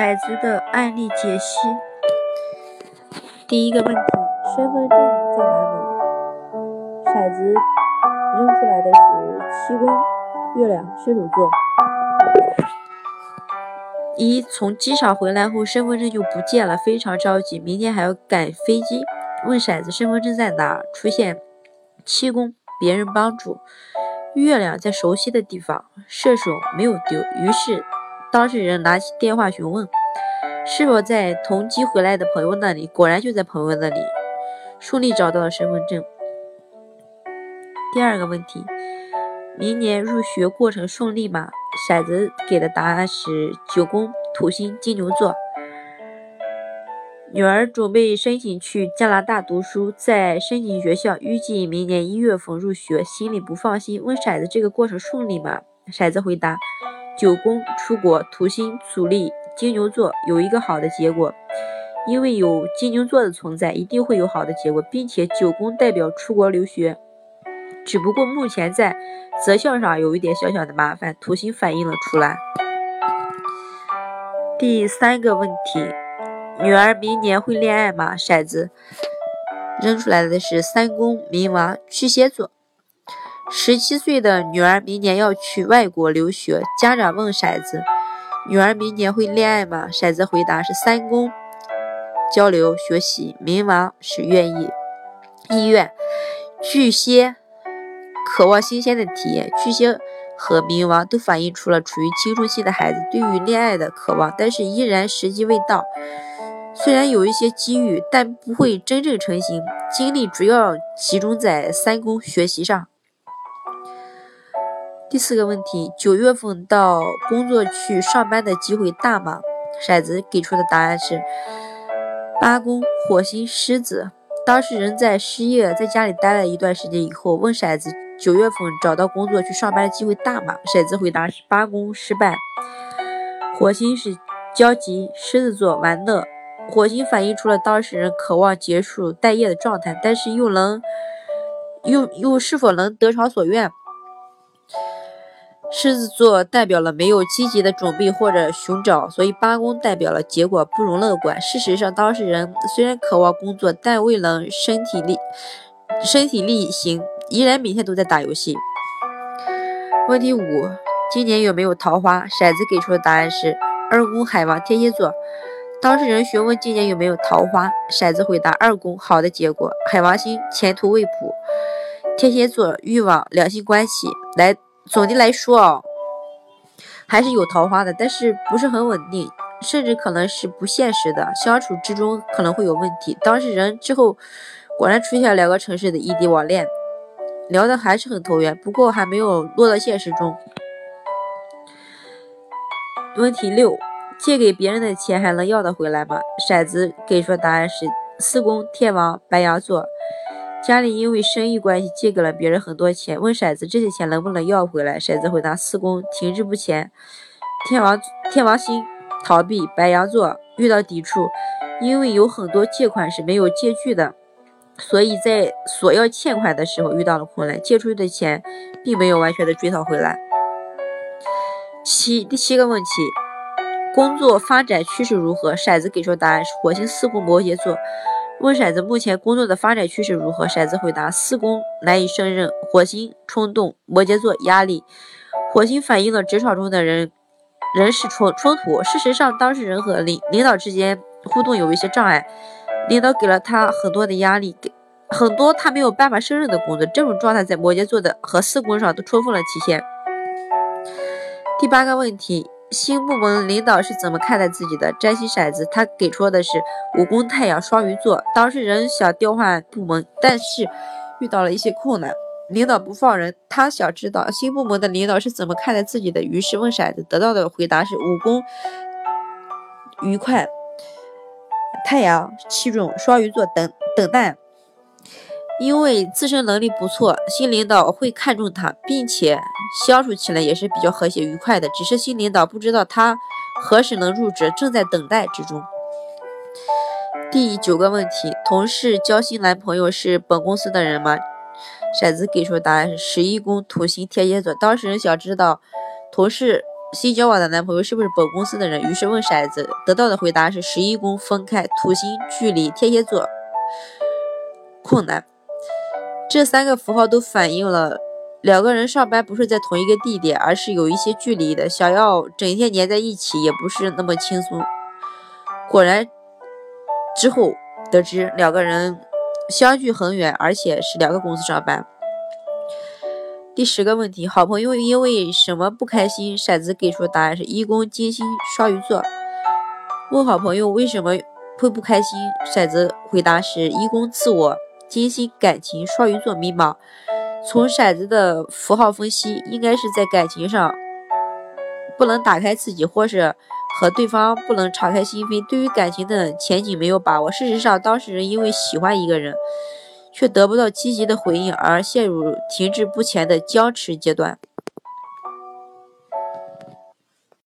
骰子的案例解析。第一个问题：身份证在哪里？骰子扔出来的是七宫、月亮、射手座。一从机场回来后，身份证就不见了，非常着急，明天还要赶飞机。问骰子身份证在哪？出现七宫，别人帮助；月亮在熟悉的地方，射手没有丢。于是。当事人拿起电话询问，是否在同机回来的朋友那里？果然就在朋友那里，顺利找到了身份证。第二个问题，明年入学过程顺利吗？骰子给的答案是九宫土星金牛座。女儿准备申请去加拿大读书，在申请学校，预计明年一月份入学，心里不放心，问骰子这个过程顺利吗？骰子回答。九宫出国，土星阻力金牛座有一个好的结果，因为有金牛座的存在，一定会有好的结果，并且九宫代表出国留学，只不过目前在择校上有一点小小的麻烦，土星反映了出来。第三个问题，女儿明年会恋爱吗？骰子扔出来的是三宫冥王巨蟹座。十七岁的女儿明年要去外国留学，家长问骰子：“女儿明年会恋爱吗？”骰子回答是三公交流学习，冥王是愿意意愿，巨蟹渴望新鲜的体验。巨蟹和冥王都反映出了处于青春期的孩子对于恋爱的渴望，但是依然时机未到。虽然有一些机遇，但不会真正成型。精力主要集中在三宫学习上。第四个问题：九月份到工作去上班的机会大吗？骰子给出的答案是八宫火星狮子。当事人在失业，在家里待了一段时间以后，问骰子九月份找到工作去上班的机会大吗？骰子回答是八宫失败。火星是焦急，狮子座玩乐。火星反映出了当事人渴望结束待业的状态，但是又能又又是否能得偿所愿？狮子座代表了没有积极的准备或者寻找，所以八宫代表了结果不容乐观。事实上，当事人虽然渴望工作，但未能身体力身体力行，依然每天都在打游戏。问题五：今年有没有桃花？骰子给出的答案是二宫海王天蝎座。当事人询问今年有没有桃花，骰子回答二宫好的结果，海王星前途未卜。天蝎座欲望两性关系来。总的来说哦，还是有桃花的，但是不是很稳定，甚至可能是不现实的，相处之中可能会有问题。当事人之后果然出现两个城市的异地网恋，聊的还是很投缘，不过还没有落到现实中。问题六：借给别人的钱还能要得回来吗？骰子给出的答案是四宫天王白羊座。家里因为生意关系借给了别人很多钱，问骰子这些钱能不能要回来？骰子回答四宫停滞不前，天王天王星逃避，白羊座遇到抵触，因为有很多借款是没有借据的，所以在索要欠款的时候遇到了困难，借出去的钱并没有完全的追讨回来。七第七个问题，工作发展趋势如何？骰子给出答案是火星四宫摩羯座。问骰子目前工作的发展趋势如何？骰子回答：四宫难以胜任，火星冲动，摩羯座压力。火星反映了职场中的人人事冲冲突。事实上，当事人和领领导之间互动有一些障碍，领导给了他很多的压力，给很多他没有办法胜任的工作。这种状态在摩羯座的和四宫上都充分了体现。第八个问题。新部门领导是怎么看待自己的？占星骰子，他给出的是五宫太阳双鱼座。当事人想调换部门，但是遇到了一些困难，领导不放人。他想知道新部门的领导是怎么看待自己的，于是问骰子，得到的回答是五宫愉快，太阳器重双鱼座等等待。因为自身能力不错，新领导会看重他，并且相处起来也是比较和谐愉快的。只是新领导不知道他何时能入职，正在等待之中。第九个问题：同事交新男朋友是本公司的人吗？骰子给出的答案是十一宫土星天蝎座。当事人想知道同事新交往的男朋友是不是本公司的人？于是问骰子，得到的回答是十一宫分开，土星距离天蝎座困难。这三个符号都反映了两个人上班不是在同一个地点，而是有一些距离的，想要整天黏在一起也不是那么轻松。果然，之后得知两个人相距很远，而且是两个公司上班。第十个问题，好朋友因为什么不开心？骰子给出的答案是一宫金星双鱼座。问好朋友为什么会不开心？骰子回答是一宫自我，金星感情，双鱼座迷茫。从骰子的符号分析，应该是在感情上不能打开自己，或是和对方不能敞开心扉，对于感情的前景没有把握。事实上，当事人因为喜欢一个人。却得不到积极的回应，而陷入停滞不前的僵持阶段。